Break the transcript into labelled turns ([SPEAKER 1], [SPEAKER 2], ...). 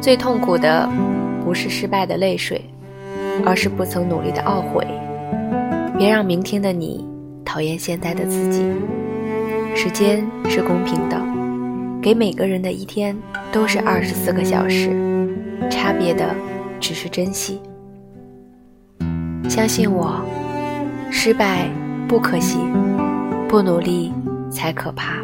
[SPEAKER 1] 最痛苦的不是失败的泪水而是不曾努力的懊悔。别让明天的你讨厌现在的自己。时间是公平的给每个人的一天都是二十四个小时差别的只是珍惜。相信我失败不可惜不努力才可怕。